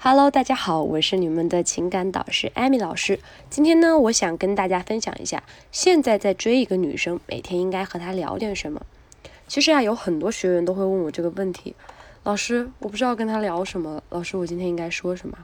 Hello，大家好，我是你们的情感导师艾米老师。今天呢，我想跟大家分享一下，现在在追一个女生，每天应该和她聊点什么。其实啊，有很多学员都会问我这个问题，老师，我不知道跟她聊什么，老师，我今天应该说什么？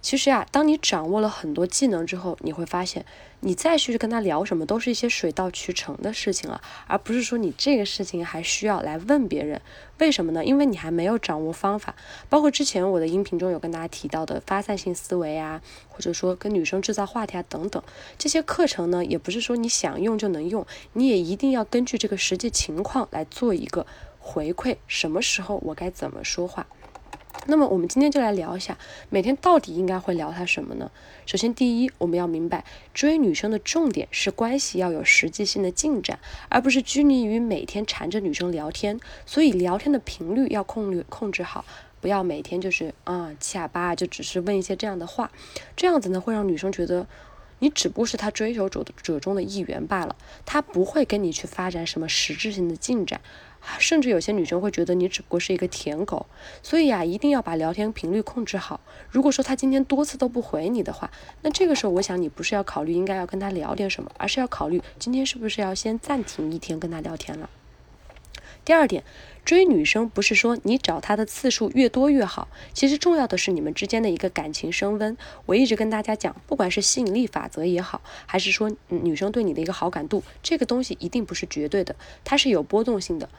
其实呀，当你掌握了很多技能之后，你会发现，你再去跟他聊什么，都是一些水到渠成的事情了，而不是说你这个事情还需要来问别人。为什么呢？因为你还没有掌握方法。包括之前我的音频中有跟大家提到的发散性思维啊，或者说跟女生制造话题啊等等，这些课程呢，也不是说你想用就能用，你也一定要根据这个实际情况来做一个回馈，什么时候我该怎么说话。那么我们今天就来聊一下，每天到底应该会聊他什么呢？首先，第一，我们要明白，追女生的重点是关系要有实际性的进展，而不是拘泥于每天缠着女生聊天。所以，聊天的频率要控制控制好，不要每天就是啊七啊八啊，就只是问一些这样的话，这样子呢会让女生觉得你只不过是她追求者者中的一员罢了，她不会跟你去发展什么实质性的进展。甚至有些女生会觉得你只不过是一个舔狗，所以啊，一定要把聊天频率控制好。如果说他今天多次都不回你的话，那这个时候我想你不是要考虑应该要跟他聊点什么，而是要考虑今天是不是要先暂停一天跟他聊天了。第二点，追女生不是说你找她的次数越多越好，其实重要的是你们之间的一个感情升温。我一直跟大家讲，不管是吸引力法则也好，还是说女生对你的一个好感度，这个东西一定不是绝对的，它是有波动性的。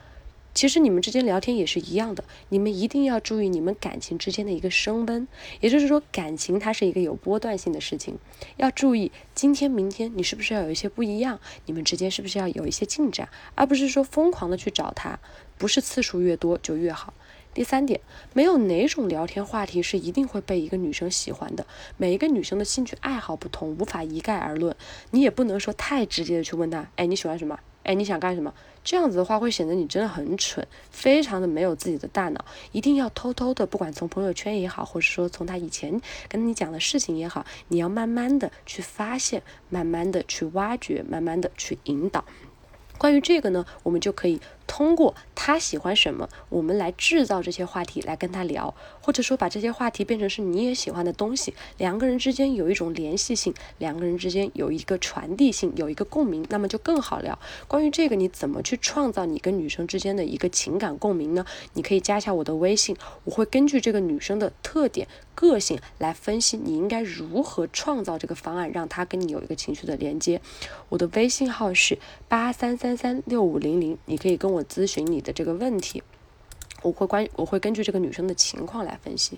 其实你们之间聊天也是一样的，你们一定要注意你们感情之间的一个升温，也就是说感情它是一个有波段性的事情，要注意今天明天你是不是要有一些不一样，你们之间是不是要有一些进展，而不是说疯狂的去找他，不是次数越多就越好。第三点，没有哪种聊天话题是一定会被一个女生喜欢的，每一个女生的兴趣爱好不同，无法一概而论，你也不能说太直接的去问她，哎你喜欢什么？哎，你想干什么？这样子的话会显得你真的很蠢，非常的没有自己的大脑。一定要偷偷的，不管从朋友圈也好，或者说从他以前跟你讲的事情也好，你要慢慢的去发现，慢慢的去挖掘，慢慢的去引导。关于这个呢，我们就可以。通过他喜欢什么，我们来制造这些话题来跟他聊，或者说把这些话题变成是你也喜欢的东西，两个人之间有一种联系性，两个人之间有一个传递性，有一个共鸣，那么就更好聊。关于这个，你怎么去创造你跟女生之间的一个情感共鸣呢？你可以加一下我的微信，我会根据这个女生的特点、个性来分析你应该如何创造这个方案，让她跟你有一个情绪的连接。我的微信号是八三三三六五零零，你可以跟我。咨询你的这个问题，我会关我会根据这个女生的情况来分析。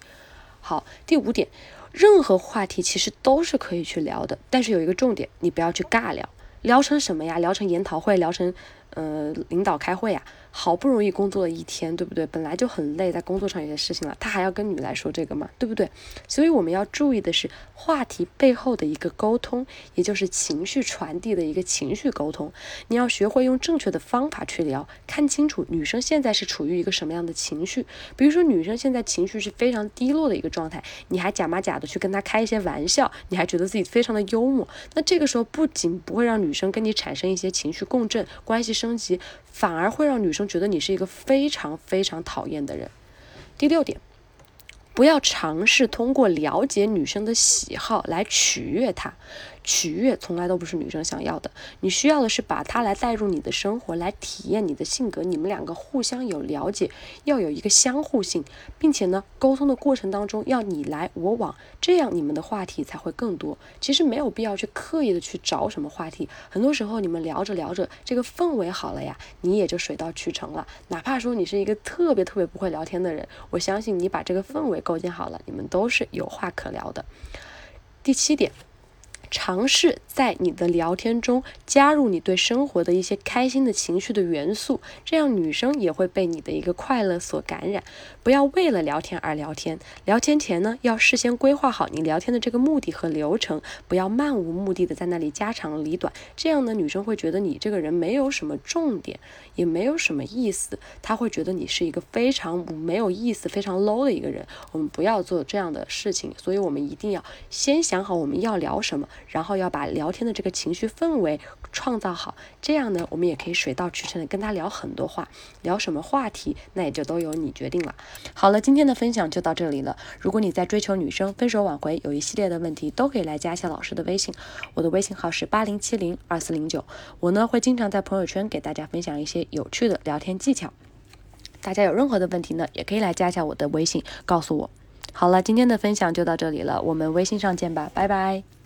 好，第五点，任何话题其实都是可以去聊的，但是有一个重点，你不要去尬聊，聊成什么呀？聊成研讨会，聊成呃领导开会啊？好不容易工作了一天，对不对？本来就很累，在工作上有些事情了，他还要跟你们来说这个嘛？对不对？所以我们要注意的是话题背后的一个沟通，也就是情绪传递的一个情绪沟通。你要学会用正确的方法去聊，看清楚女生现在是处于一个什么样的情绪。比如说女生现在情绪是非常低落的一个状态，你还假模假的去跟她开一些玩笑，你还觉得自己非常的幽默，那这个时候不仅不会让女生跟你产生一些情绪共振，关系升级，反而会让女生。觉得你是一个非常非常讨厌的人。第六点，不要尝试通过了解女生的喜好来取悦她。取悦从来都不是女生想要的，你需要的是把她来带入你的生活，来体验你的性格，你们两个互相有了解，要有一个相互性，并且呢，沟通的过程当中要你来我往，这样你们的话题才会更多。其实没有必要去刻意的去找什么话题，很多时候你们聊着聊着，这个氛围好了呀，你也就水到渠成了。哪怕说你是一个特别特别不会聊天的人，我相信你把这个氛围构建好了，你们都是有话可聊的。第七点。尝试在你的聊天中加入你对生活的一些开心的情绪的元素，这样女生也会被你的一个快乐所感染。不要为了聊天而聊天，聊天前呢要事先规划好你聊天的这个目的和流程，不要漫无目的的在那里家长里短，这样呢女生会觉得你这个人没有什么重点，也没有什么意思，她会觉得你是一个非常没有意思、非常 low 的一个人。我们不要做这样的事情，所以我们一定要先想好我们要聊什么。然后要把聊天的这个情绪氛围创造好，这样呢，我们也可以水到渠成的跟他聊很多话，聊什么话题，那也就都由你决定了。好了，今天的分享就到这里了。如果你在追求女生、分手挽回有一系列的问题，都可以来加一下老师的微信，我的微信号是八零七零二四零九，我呢会经常在朋友圈给大家分享一些有趣的聊天技巧。大家有任何的问题呢，也可以来加一下我的微信，告诉我。好了，今天的分享就到这里了，我们微信上见吧，拜拜。